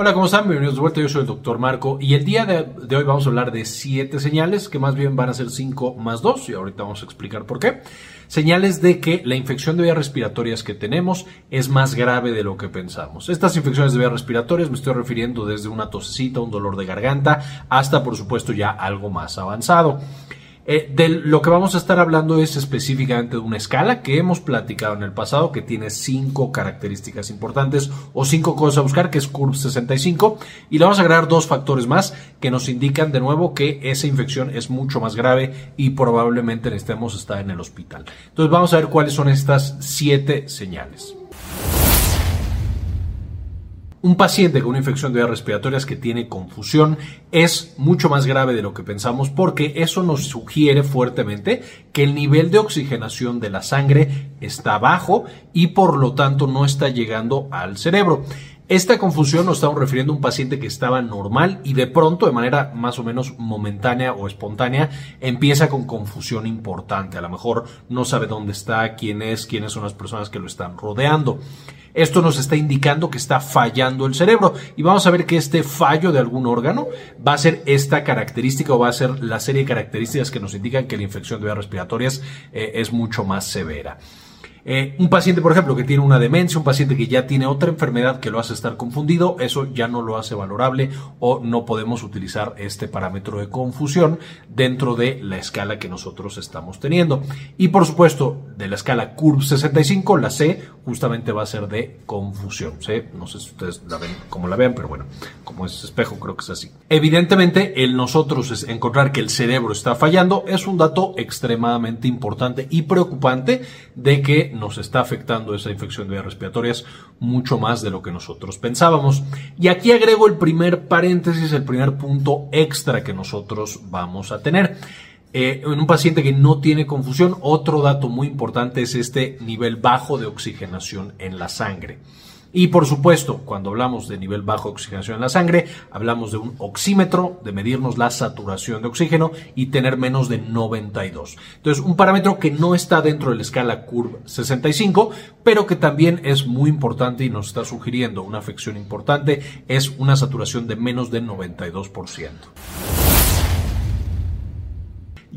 Hola, ¿cómo están? Bienvenidos de vuelta. Yo soy el doctor Marco y el día de, hoy vamos a hablar de siete señales que más bien van a ser cinco más dos y ahorita vamos a explicar por qué. Señales de que la infección de vías respiratorias que tenemos es más grave de lo que pensamos. Estas infecciones de vías respiratorias me estoy refiriendo desde una tosecita, un dolor de garganta, hasta por supuesto ya algo más avanzado. Eh, de lo que vamos a estar hablando es específicamente de una escala que hemos platicado en el pasado que tiene cinco características importantes o cinco cosas a buscar, que es CURV 65, y le vamos a agregar dos factores más que nos indican de nuevo que esa infección es mucho más grave y probablemente necesitemos estar en el hospital. Entonces vamos a ver cuáles son estas siete señales. Un paciente con una infección de vías respiratorias que tiene confusión es mucho más grave de lo que pensamos porque eso nos sugiere fuertemente que el nivel de oxigenación de la sangre está bajo y por lo tanto no está llegando al cerebro. Esta confusión nos estamos refiriendo a un paciente que estaba normal y de pronto, de manera más o menos momentánea o espontánea, empieza con confusión importante. A lo mejor no sabe dónde está, quién es, quiénes son las personas que lo están rodeando. Esto nos está indicando que está fallando el cerebro y vamos a ver que este fallo de algún órgano va a ser esta característica o va a ser la serie de características que nos indican que la infección de vías respiratorias eh, es mucho más severa. Eh, un paciente, por ejemplo, que tiene una demencia, un paciente que ya tiene otra enfermedad que lo hace estar confundido, eso ya no lo hace valorable o no podemos utilizar este parámetro de confusión dentro de la escala que nosotros estamos teniendo. Y por supuesto, de la escala CURV 65, la C justamente va a ser de confusión. No sé si ustedes la ven como la vean, pero bueno, como es espejo, creo que es así. Evidentemente, el nosotros encontrar que el cerebro está fallando es un dato extremadamente importante y preocupante de que nos está afectando esa infección de vías respiratorias mucho más de lo que nosotros pensábamos. Y aquí agrego el primer paréntesis, el primer punto extra que nosotros vamos a tener. Eh, en un paciente que no tiene confusión, otro dato muy importante es este nivel bajo de oxigenación en la sangre. Y por supuesto, cuando hablamos de nivel bajo de oxigenación en la sangre, hablamos de un oxímetro, de medirnos la saturación de oxígeno y tener menos de 92. Entonces, un parámetro que no está dentro de la escala CURV 65, pero que también es muy importante y nos está sugiriendo una afección importante, es una saturación de menos de 92%.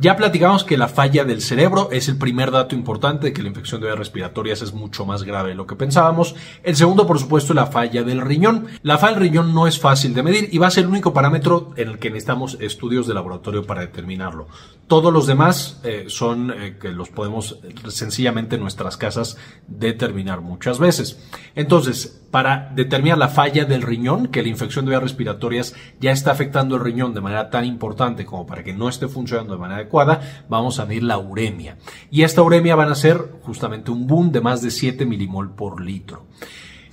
Ya platicamos que la falla del cerebro es el primer dato importante de que la infección de vías respiratorias es mucho más grave de lo que pensábamos. El segundo, por supuesto, la falla del riñón. La falla del riñón no es fácil de medir y va a ser el único parámetro en el que necesitamos estudios de laboratorio para determinarlo. Todos los demás eh, son eh, que los podemos sencillamente en nuestras casas determinar muchas veces. Entonces, para determinar la falla del riñón, que la infección de vías respiratorias ya está afectando el riñón de manera tan importante como para que no esté funcionando de manera adecuada, vamos a medir la uremia. Y esta uremia van a ser justamente un boom de más de 7 milimol por litro.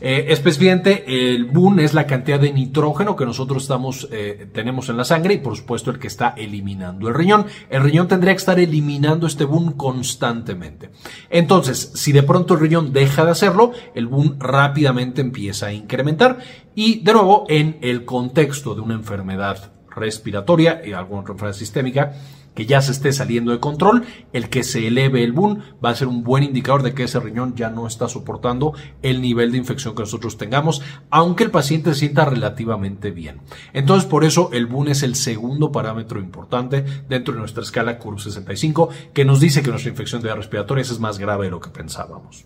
Eh, específicamente, el boom es la cantidad de nitrógeno que nosotros eh, tenemos en la sangre y por supuesto el que está eliminando el riñón. El riñón tendría que estar eliminando este boom constantemente. Entonces, si de pronto el riñón deja de hacerlo, el boom rápidamente empieza a incrementar y de nuevo en el contexto de una enfermedad respiratoria y alguna enfermedad sistémica, que ya se esté saliendo de control, el que se eleve el boom va a ser un buen indicador de que ese riñón ya no está soportando el nivel de infección que nosotros tengamos, aunque el paciente se sienta relativamente bien. Entonces, por eso el boom es el segundo parámetro importante dentro de nuestra escala CURV 65, que nos dice que nuestra infección de vías respiratorias es más grave de lo que pensábamos.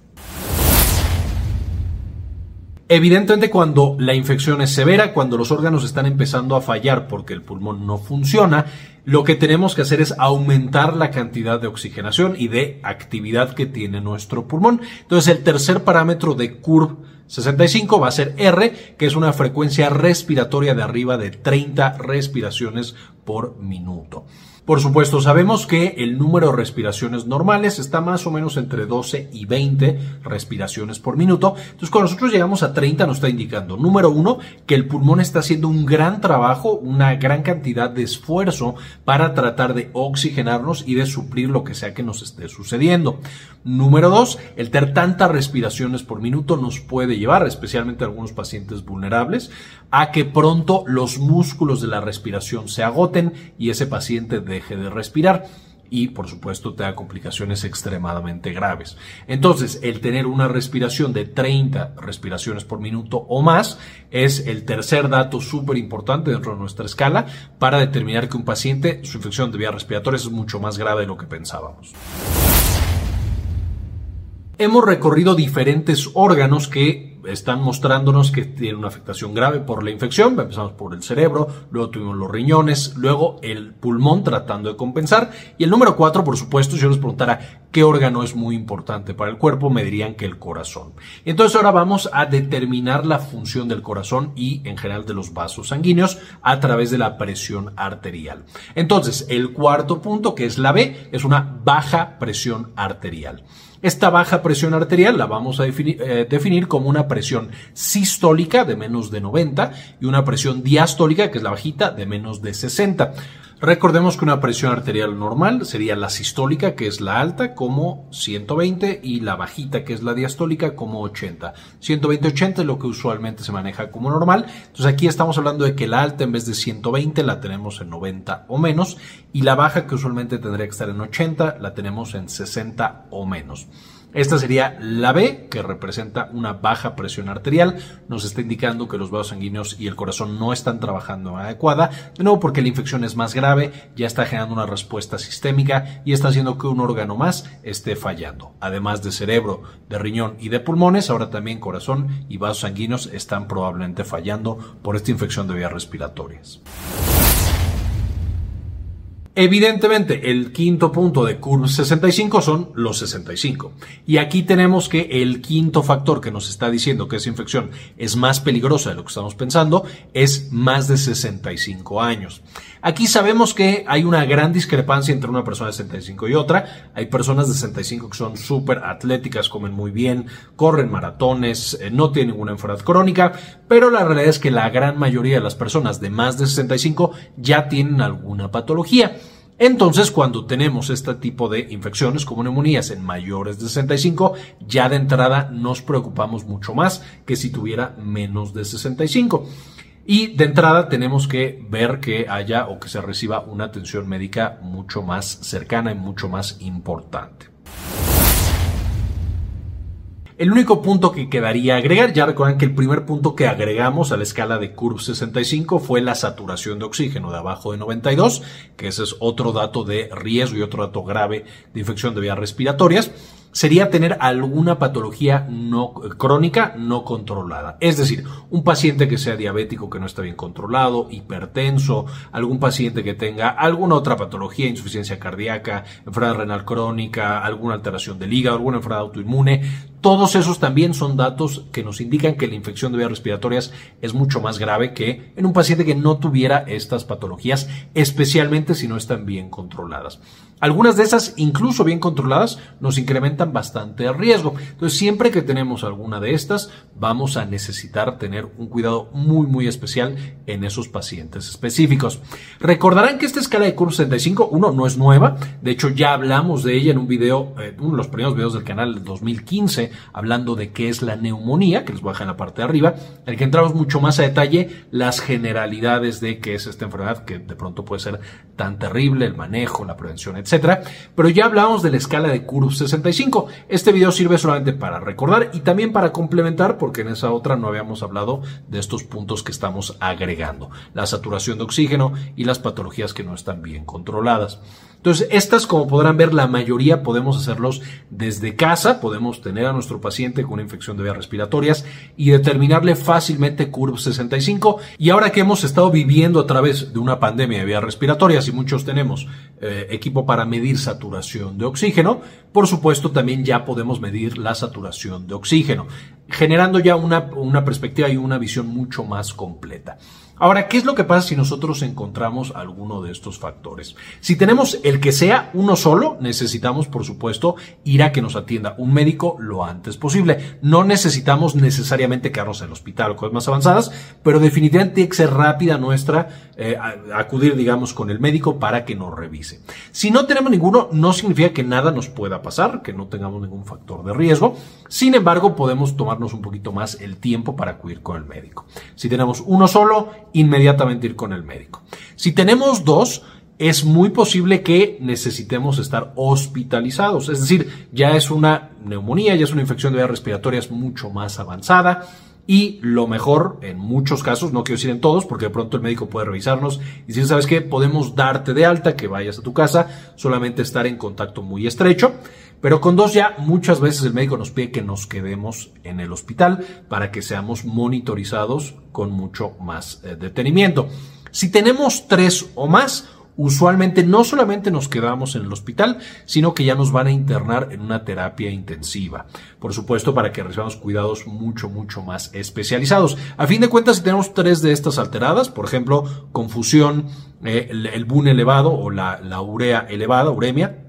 Evidentemente cuando la infección es severa, cuando los órganos están empezando a fallar porque el pulmón no funciona, lo que tenemos que hacer es aumentar la cantidad de oxigenación y de actividad que tiene nuestro pulmón. Entonces el tercer parámetro de CURV 65 va a ser R, que es una frecuencia respiratoria de arriba de 30 respiraciones por minuto. Por supuesto, sabemos que el número de respiraciones normales está más o menos entre 12 y 20 respiraciones por minuto. Entonces, cuando nosotros llegamos a 30 nos está indicando, número uno, que el pulmón está haciendo un gran trabajo, una gran cantidad de esfuerzo para tratar de oxigenarnos y de suplir lo que sea que nos esté sucediendo. Número dos, el tener tantas respiraciones por minuto nos puede llevar, especialmente a algunos pacientes vulnerables, a que pronto los músculos de la respiración se agoten y ese paciente deje de respirar. y por supuesto te da complicaciones extremadamente graves. Entonces, el tener una respiración de 30 respiraciones por minuto o más es el tercer dato súper importante dentro de nuestra escala para determinar que un paciente, su infección de vías respiratorias es mucho más grave de lo que pensábamos. Hemos recorrido diferentes órganos que están mostrándonos que tiene una afectación grave por la infección. Empezamos por el cerebro, luego tuvimos los riñones, luego el pulmón tratando de compensar. Y el número cuatro, por supuesto, si yo les preguntara qué órgano es muy importante para el cuerpo, me dirían que el corazón. Entonces ahora vamos a determinar la función del corazón y en general de los vasos sanguíneos a través de la presión arterial. Entonces, el cuarto punto, que es la B, es una baja presión arterial. Esta baja presión arterial la vamos a eh, definir, como una presión sistólica de menos de 90 y una presión diastólica, que es la bajita, de menos de 60. Recordemos que una presión arterial normal sería la sistólica, que es la alta, como 120, y la bajita, que es la diastólica, como 80. 120-80 es lo que usualmente se maneja como normal. Entonces aquí estamos hablando de que la alta en vez de 120 la tenemos en 90 o menos, y la baja, que usualmente tendría que estar en 80, la tenemos en 60 o menos. Esta sería la B, que representa una baja presión arterial. Nos está indicando que los vasos sanguíneos y el corazón no están trabajando adecuada. De nuevo, porque la infección es más grave, ya está generando una respuesta sistémica y está haciendo que un órgano más esté fallando. Además de cerebro, de riñón y de pulmones, ahora también corazón y vasos sanguíneos están probablemente fallando por esta infección de vías respiratorias. Evidentemente, el quinto punto de curve 65 son los 65. Y aquí tenemos que el quinto factor que nos está diciendo que esa infección es más peligrosa de lo que estamos pensando es más de 65 años. Aquí sabemos que hay una gran discrepancia entre una persona de 65 y otra. Hay personas de 65 que son súper atléticas, comen muy bien, corren maratones, eh, no tienen ninguna enfermedad crónica, pero la realidad es que la gran mayoría de las personas de más de 65 ya tienen alguna patología. Entonces, cuando tenemos este tipo de infecciones como neumonías en mayores de 65, ya de entrada nos preocupamos mucho más que si tuviera menos de 65. Y de entrada tenemos que ver que haya o que se reciba una atención médica mucho más cercana y mucho más importante. El único punto que quedaría agregar, ya recuerdan que el primer punto que agregamos a la escala de Curve 65 fue la saturación de oxígeno de abajo de 92, que ese es otro dato de riesgo y otro dato grave de infección de vías respiratorias sería tener alguna patología no, crónica no controlada. Es decir, un paciente que sea diabético que no está bien controlado, hipertenso, algún paciente que tenga alguna otra patología, insuficiencia cardíaca, enfermedad renal crónica, alguna alteración del hígado, alguna enfermedad autoinmune. Todos esos también son datos que nos indican que la infección de vías respiratorias es mucho más grave que en un paciente que no tuviera estas patologías, especialmente si no están bien controladas. Algunas de esas, incluso bien controladas, nos incrementan bastante el riesgo. Entonces, siempre que tenemos alguna de estas, vamos a necesitar tener un cuidado muy, muy especial en esos pacientes específicos. Recordarán que esta escala de curso 65, uno, no es nueva. De hecho, ya hablamos de ella en un video, eh, uno de los primeros videos del canal del 2015, hablando de qué es la neumonía, que les voy a dejar en la parte de arriba, en el que entramos mucho más a detalle las generalidades de qué es esta enfermedad, que de pronto puede ser tan terrible, el manejo, la prevención, etc pero ya hablamos de la escala de Kurz 65. Este video sirve solamente para recordar y también para complementar, porque en esa otra no habíamos hablado de estos puntos que estamos agregando, la saturación de oxígeno y las patologías que no están bien controladas. Entonces, estas, como podrán ver, la mayoría podemos hacerlos desde casa, podemos tener a nuestro paciente con una infección de vías respiratorias y determinarle fácilmente CURV 65. Y ahora que hemos estado viviendo a través de una pandemia de vías respiratorias y muchos tenemos eh, equipo para medir saturación de oxígeno, por supuesto también ya podemos medir la saturación de oxígeno, generando ya una, una perspectiva y una visión mucho más completa. Ahora, ¿qué es lo que pasa si nosotros encontramos alguno de estos factores? Si tenemos el que sea uno solo, necesitamos, por supuesto, ir a que nos atienda un médico lo antes posible. No necesitamos necesariamente quedarnos en el hospital o cosas más avanzadas, pero definitivamente tiene que ser rápida nuestra eh, acudir, digamos, con el médico para que nos revise. Si no tenemos ninguno, no significa que nada nos pueda pasar, que no tengamos ningún factor de riesgo. Sin embargo, podemos tomarnos un poquito más el tiempo para acudir con el médico. Si tenemos uno solo, inmediatamente ir con el médico. Si tenemos dos, es muy posible que necesitemos estar hospitalizados. Es decir, ya es una neumonía, ya es una infección de vías respiratorias mucho más avanzada. Y lo mejor, en muchos casos, no quiero decir en todos, porque de pronto el médico puede revisarnos y decir, ¿sabes qué? Podemos darte de alta, que vayas a tu casa, solamente estar en contacto muy estrecho. Pero con dos ya, muchas veces el médico nos pide que nos quedemos en el hospital para que seamos monitorizados con mucho más eh, detenimiento. Si tenemos tres o más, usualmente no solamente nos quedamos en el hospital, sino que ya nos van a internar en una terapia intensiva. Por supuesto, para que recibamos cuidados mucho, mucho más especializados. A fin de cuentas, si tenemos tres de estas alteradas, por ejemplo, confusión, eh, el, el, BUN elevado o la, la urea elevada, uremia,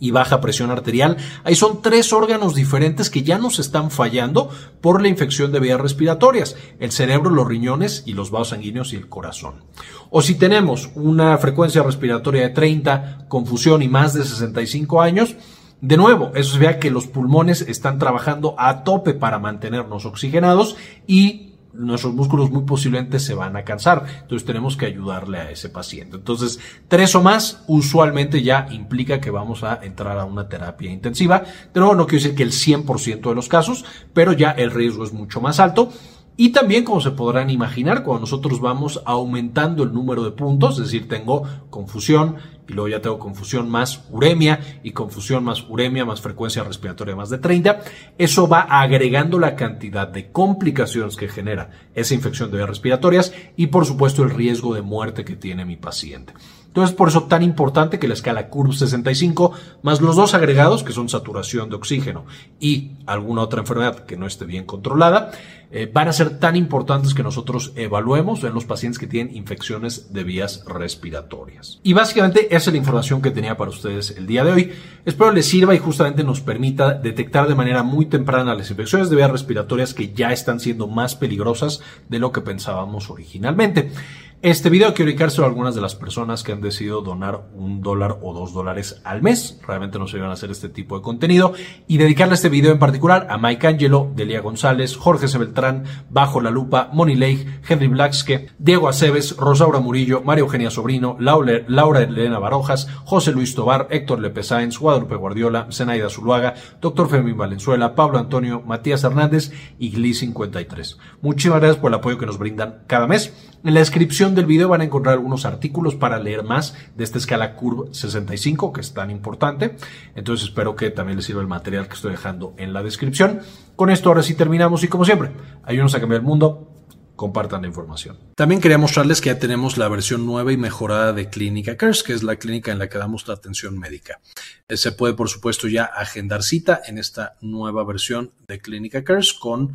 y baja presión arterial. Ahí son tres órganos diferentes que ya nos están fallando por la infección de vías respiratorias, el cerebro, los riñones y los vasos sanguíneos y el corazón. O si tenemos una frecuencia respiratoria de 30, confusión y más de 65 años, de nuevo, eso se vea que los pulmones están trabajando a tope para mantenernos oxigenados y nuestros músculos muy posiblemente se van a cansar. Entonces tenemos que ayudarle a ese paciente. Entonces, tres o más usualmente ya implica que vamos a entrar a una terapia intensiva. Nuevo, no quiero decir que el 100% de los casos, pero ya el riesgo es mucho más alto. Y también, como se podrán imaginar, cuando nosotros vamos aumentando el número de puntos, es decir, tengo confusión y luego ya tengo confusión más uremia y confusión más uremia más frecuencia respiratoria más de 30, eso va agregando la cantidad de complicaciones que genera esa infección de vías respiratorias y por supuesto el riesgo de muerte que tiene mi paciente. Entonces, por eso tan importante que la escala CURV 65 más los dos agregados, que son saturación de oxígeno y alguna otra enfermedad que no esté bien controlada, eh, van a ser tan importantes que nosotros evaluemos en los pacientes que tienen infecciones de vías respiratorias. Y básicamente esa es la información que tenía para ustedes el día de hoy. Espero les sirva y justamente nos permita detectar de manera muy temprana las infecciones de vías respiratorias que ya están siendo más peligrosas de lo que pensábamos originalmente. Este video quiero dedicárselo a algunas de las personas que han decidido donar un dólar o dos dólares al mes. Realmente nos ayudan a hacer este tipo de contenido. Y dedicarle este video en particular a Mike Angelo, Delia González, Jorge Sebeltrán, Bajo la Lupa, Moni Lake, Henry Blackske, Diego Aceves, Rosaura Murillo, María Eugenia Sobrino, Laura, Laura Elena Barojas, José Luis Tobar, Héctor Lepe Sáenz, Guadalupe Guardiola, Zenaida Zuluaga, Doctor Fermín Valenzuela, Pablo Antonio, Matías Hernández y Gli53. Muchísimas gracias por el apoyo que nos brindan cada mes. En la descripción del video van a encontrar algunos artículos para leer más de esta escala Curve 65, que es tan importante. Entonces espero que también les sirva el material que estoy dejando en la descripción. Con esto ahora sí terminamos y como siempre, ayúdenos a cambiar el mundo. Compartan la información. También quería mostrarles que ya tenemos la versión nueva y mejorada de Clínica Cares, que es la clínica en la que damos la atención médica. Eh, se puede, por supuesto, ya agendar cita en esta nueva versión de Clínica Cares con